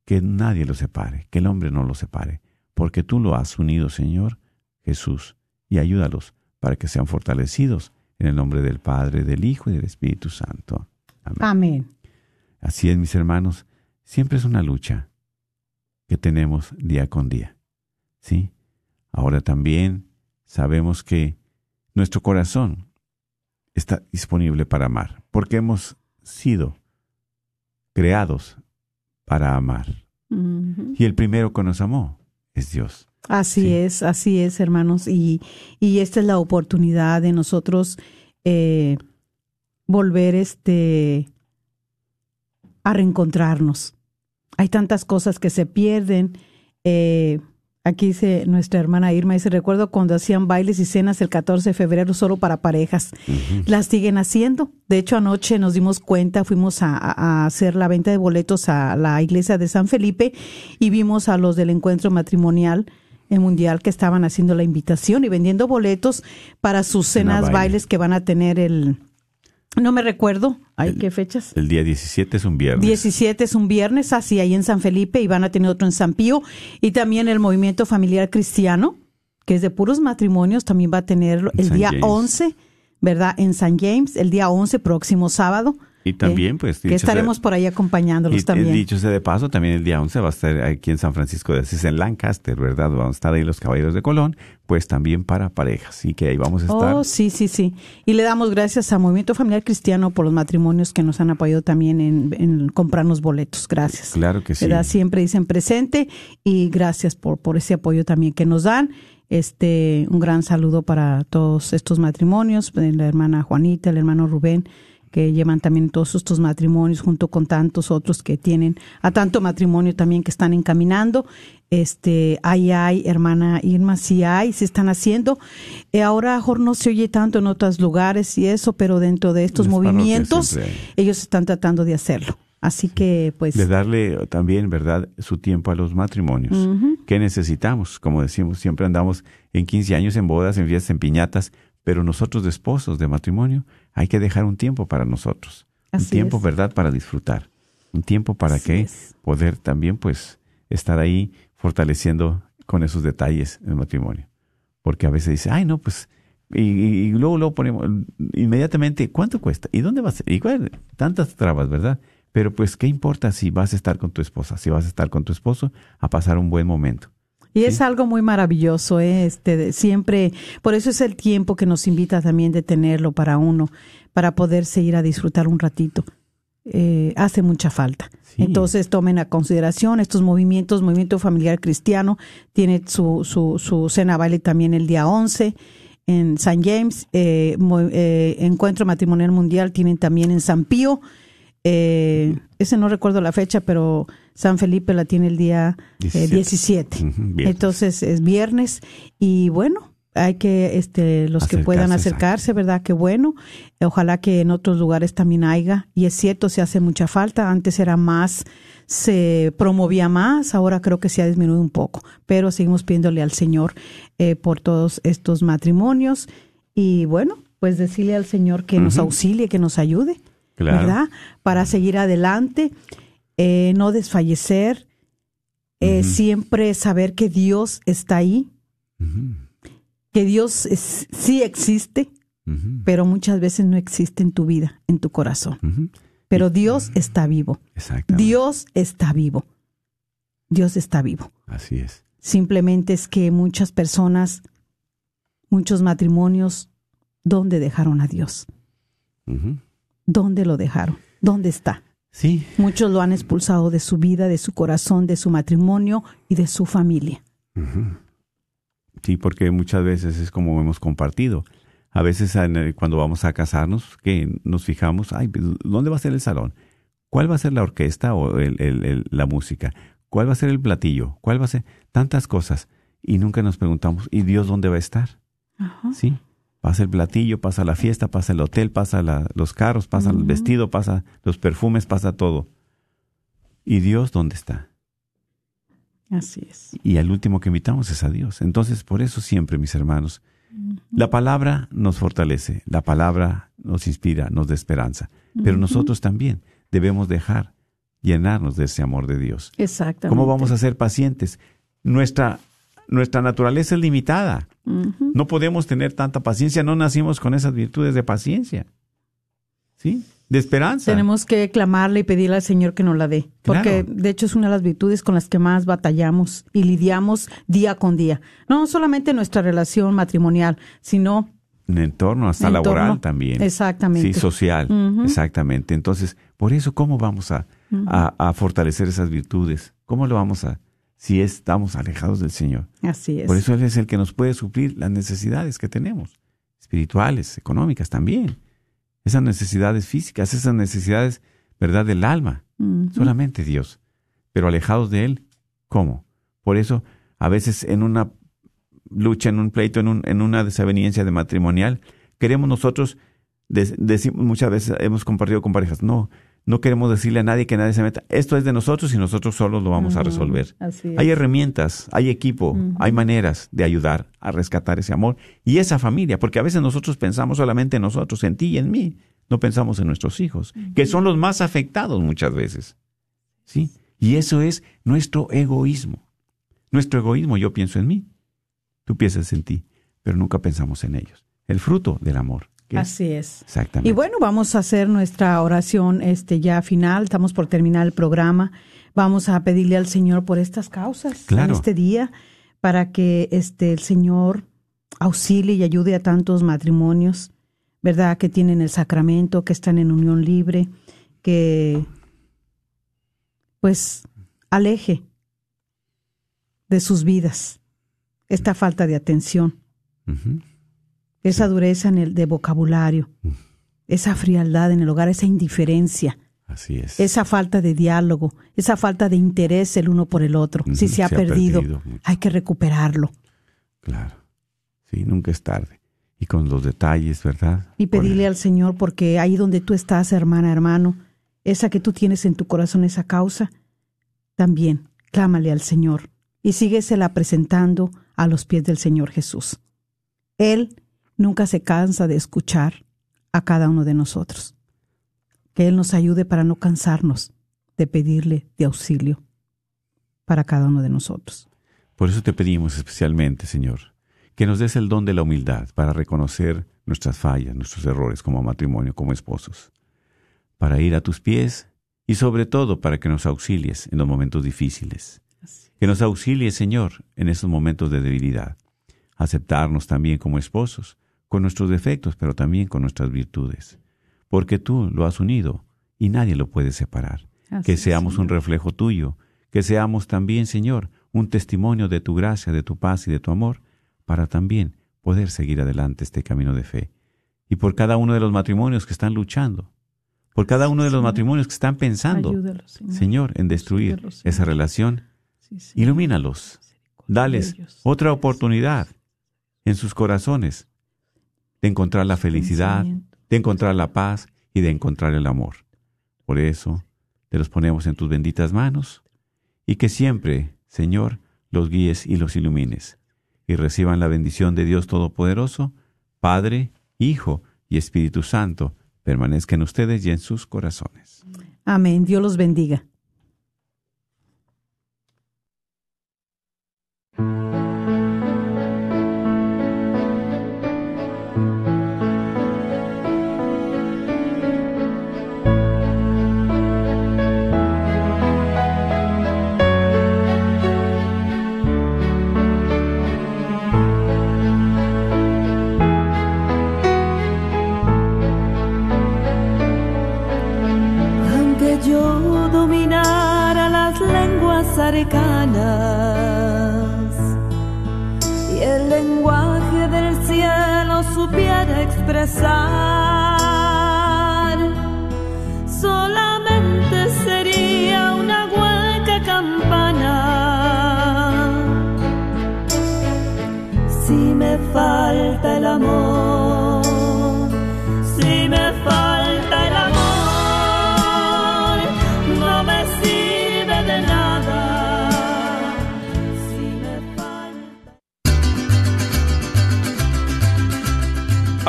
que nadie los separe, que el hombre no los separe, porque tú lo has unido, Señor Jesús, y ayúdalos para que sean fortalecidos en el nombre del Padre, del Hijo y del Espíritu Santo. Amén. Amén. Así es, mis hermanos, siempre es una lucha que tenemos día con día. ¿Sí? Ahora también sabemos que nuestro corazón está disponible para amar, porque hemos sido creados para amar. Y el primero que nos amó es Dios. Así Sí. es, así es, hermanos. Y, y esta es la oportunidad de nosotros eh, volver este a reencontrarnos. Hay tantas cosas que se pierden. Eh, aquí dice nuestra hermana Irma, dice, recuerdo cuando hacían bailes y cenas el 14 de febrero solo para parejas. Las siguen haciendo. De hecho, anoche nos dimos cuenta, fuimos a, hacer la venta de boletos a la iglesia de San Felipe y vimos a los del encuentro matrimonial eh, mundial que estaban haciendo la invitación y vendiendo boletos para sus Cena cenas baile. bailes que van a tener el... No me recuerdo, ¿hay El- qué fechas? El día 17 es un viernes. 17 es un viernes, así ahí en San Felipe y van a tener otro en San Pío y también el movimiento familiar cristiano, que es de puros matrimonios, también va a tenerlo En el San día James. 11, ¿verdad? En San James, el día 11, próximo sábado. Y también, eh, pues, Que estaremos sea- por ahí acompañándolos Y, eh, también. dicho sea de paso, también el día 11 va a estar aquí en San Francisco de Asís, en Lancaster, ¿verdad? Vamos a estar ahí los Caballeros de Colón, pues también para parejas. Y que ahí vamos a estar. Oh, sí, sí, sí. Y le damos gracias a Movimiento Familiar Cristiano por los matrimonios que nos han apoyado también en, en comprarnos boletos. Gracias. Claro que sí. ¿verdad? Siempre dicen presente y gracias por, por ese apoyo también que nos dan. Este, un gran saludo para todos estos matrimonios, la hermana Juanita, el hermano Rubén, que llevan también todos estos matrimonios junto con tantos otros que tienen a tanto matrimonio también que están encaminando. Este, ahí hay, hermana Irma, sí hay, se están haciendo. Eh, ahora, mejor no se oye tanto en otros lugares y eso, pero dentro de estos movimientos, ellos están tratando de hacerlo. Así que, pues, de darle también, ¿verdad?, su tiempo a los matrimonios. ¿Qué necesitamos? Como decimos, siempre andamos en 15 años, en bodas, en fiestas, en piñatas, pero nosotros de esposos, de matrimonio, hay que dejar un tiempo para nosotros. un tiempo, es. ¿verdad?, para disfrutar. Un tiempo para Así que es. poder también, pues, estar ahí fortaleciendo con esos detalles el matrimonio. Porque a veces dice, ay, no, pues, y, y- luego, luego ponemos inmediatamente, ¿cuánto cuesta? ¿Y dónde va a ser? Y bueno, tantas trabas, ¿verdad? Pero pues, ¿qué importa si vas a estar con tu esposa, si vas a estar con tu esposo a pasar un buen momento? Y es algo muy maravilloso, ¿eh? este, de- siempre, por eso es el tiempo que nos invita también de tenerlo para uno, para poder seguir a disfrutar un ratito. eh, hace mucha falta. Sí. Entonces tomen a consideración estos movimientos, Movimiento Familiar Cristiano tiene su, su, su cena baile también el día 11 en San James, eh, eh, Encuentro Matrimonial Mundial tienen también en San Pío, eh, ese no recuerdo la fecha, pero San Felipe la tiene el día eh, 17. 17. Ujú, viernes. Entonces es viernes y bueno, hay que, este, los que puedan Acercarse, ¿verdad? Qué bueno. Ojalá que en otros lugares también haya. Y es cierto, se hace mucha falta. Antes era más, se promovía más, ahora creo que se ha disminuido un poco. Pero seguimos pidiéndole al Señor eh, por todos estos matrimonios. Y bueno, pues decirle al Señor que nos auxilie, que nos ayude, Claro. ¿verdad? Para seguir adelante, eh, no desfallecer, eh, siempre saber que Dios está ahí, que Dios es- sí existe, pero muchas veces no existe en tu vida, en tu corazón. Pero Dios está vivo. Dios está vivo. Dios está vivo. Así es. Simplemente es que muchas personas, muchos matrimonios, ¿dónde dejaron a Dios? ¿Dónde lo dejaron? ¿Dónde está? Sí, Muchos lo han expulsado de su vida, de su corazón, de su matrimonio y de su familia. sí, porque muchas veces es como hemos compartido. A veces cuando vamos a casarnos, que nos fijamos, ay, pues, ¿dónde va a ser el salón? ¿Cuál va a ser la orquesta o el- el- el- la música? ¿Cuál va a ser el platillo? ¿Cuál va a ser? Tantas cosas. Y nunca nos preguntamos, ¿y Dios dónde va a estar? Sí. Pasa el platillo, pasa la fiesta, pasa el hotel, pasa la- los carros, pasa el vestido, pasa los perfumes, pasa todo. ¿Y Dios dónde está? Así es. Y al último que invitamos es a Dios. Entonces, por eso siempre, mis hermanos, la palabra nos fortalece, la palabra nos inspira, nos da esperanza. Pero nosotros también debemos dejar llenarnos de ese amor de Dios. Exactamente. ¿Cómo vamos a ser pacientes? Nuestra, nuestra naturaleza es limitada. No podemos tener tanta paciencia, no nacimos con esas virtudes de paciencia. ¿Sí? De esperanza. Tenemos que clamarle y pedirle al Señor que nos la dé. Porque Claro. de hecho es una de las virtudes con las que más batallamos y lidiamos día con día. No solamente en nuestra relación matrimonial, sino En entorno, hasta En laboral entorno. también. Exactamente. Sí, social. Exactamente. Entonces, por eso, ¿cómo vamos a, a, a fortalecer esas virtudes? ¿Cómo lo vamos a, si estamos alejados del Señor? así es. Por eso Él es el que nos puede suplir las necesidades que tenemos, espirituales, económicas también. Esas necesidades físicas, esas necesidades, ¿verdad?, del alma. Solamente Dios. Pero alejados de Él, ¿cómo? Por eso, a veces en una lucha, en un pleito, en, un- en una desaveniencia de matrimonial, queremos nosotros, decimos, muchas veces hemos compartido con parejas, no, no queremos decirle a nadie que nadie se meta. Esto es de nosotros y nosotros solos lo vamos a resolver. Así. Hay herramientas, hay equipo, hay maneras de ayudar a rescatar ese amor y esa familia, porque a veces nosotros pensamos solamente en nosotros, en ti y en mí, no pensamos en nuestros hijos, que son los más afectados muchas veces. ¿Sí? Y eso es nuestro egoísmo. Nuestro egoísmo, yo pienso en mí, tú piensas en ti, pero nunca pensamos en ellos. El fruto del amor. Así es. Exactamente. Y bueno, vamos a hacer nuestra oración este ya final. Estamos por terminar el programa. Vamos a pedirle al Señor por estas causas Claro. en este día para que este el Señor auxilie y ayude a tantos matrimonios, ¿verdad? Que tienen el sacramento, que están en unión libre, que pues aleje de sus vidas esta falta de atención. Esa dureza en el de vocabulario, esa frialdad en el hogar, esa indiferencia, Así es. esa falta de diálogo, esa falta de interés el uno por el otro. Si se ha se ha perdido, perdido hay que recuperarlo Claro. Sí, nunca es tarde. Y con los detalles, ¿verdad? y pedirle al Señor porque ahí donde tú estás, hermana, hermano, esa que tú tienes en tu corazón, esa causa, también clámale al Señor y síguesela presentando a los pies del Señor Jesús. Él nunca se cansa de escuchar a cada uno de nosotros. Que Él nos ayude para no cansarnos de pedirle de auxilio para cada uno de nosotros. Por eso te pedimos especialmente, Señor, que nos des el don de la humildad para reconocer nuestras fallas, nuestros errores como matrimonio, como esposos, para ir a tus pies y sobre todo para que nos auxilies en los momentos difíciles. Que nos auxilies, Señor, en esos momentos de debilidad. Aceptarnos también como esposos, con nuestros defectos, pero también con nuestras virtudes. Porque tú lo has unido y nadie lo puede separar. Así que seamos un reflejo tuyo, que seamos también, Señor, un testimonio de tu gracia, de tu paz y de tu amor, para también poder seguir adelante este camino de fe. Y por cada uno de los matrimonios que están luchando, por cada uno de los matrimonios que están pensando, Señor. Señor, en destruir Señor. esa relación, Sí, ilumínalos, dales otra oportunidad en sus corazones de encontrar la felicidad, de encontrar la paz y de encontrar el amor. Por eso te los ponemos en tus benditas manos y que siempre, Señor, los guíes y los ilumines y reciban la bendición de Dios Todopoderoso, Padre, Hijo y Espíritu Santo, permanezca en ustedes y en sus corazones. Amén. Dios los bendiga.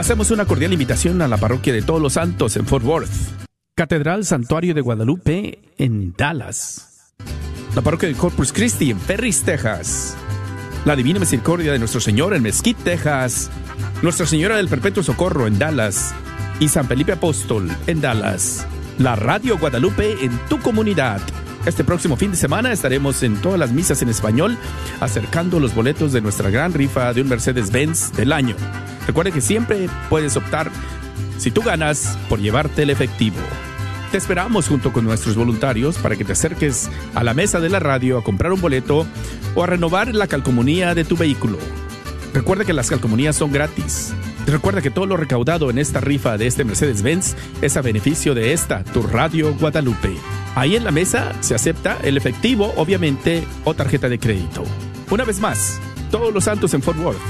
Hacemos una cordial invitación a la parroquia de Todos los Santos en Fort Worth. Catedral Santuario de Guadalupe en Dallas. La parroquia de Corpus Christi en Ferris, Texas. La Divina Misericordia de Nuestro Señor en Mesquite, Texas. Nuestra Señora del Perpetuo Socorro en Dallas. Y San Felipe Apóstol en Dallas. La Radio Guadalupe en tu comunidad. Este próximo fin de semana estaremos en todas las misas en español acercando los boletos de nuestra gran rifa de un Mercedes-Benz del año. Recuerde que siempre puedes optar, si tú ganas, por llevarte el efectivo. Te esperamos junto con nuestros voluntarios para que te acerques a la mesa de la radio a comprar un boleto o a renovar la calcomunía de tu vehículo. Recuerda que las calcomanías son gratis. Recuerda que todo lo recaudado en esta rifa de este Mercedes-Benz es a beneficio de esta, tu Radio Guadalupe. Ahí en la mesa se acepta el efectivo, obviamente, o tarjeta de crédito. Una vez más, todos los santos en Fort Worth.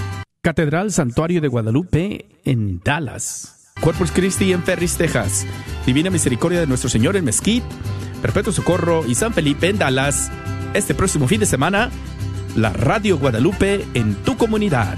Catedral Santuario de Guadalupe en Dallas. Corpus Christi en Ferris, Texas. Divina Misericordia de Nuestro Señor en Mesquite. Perpetuo Socorro y San Felipe en Dallas. Este próximo fin de semana, la Radio Guadalupe en tu comunidad.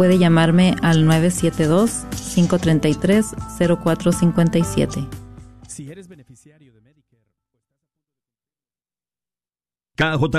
Puede llamarme al 972-533-0457. Si eres beneficiario de Medicare. KJ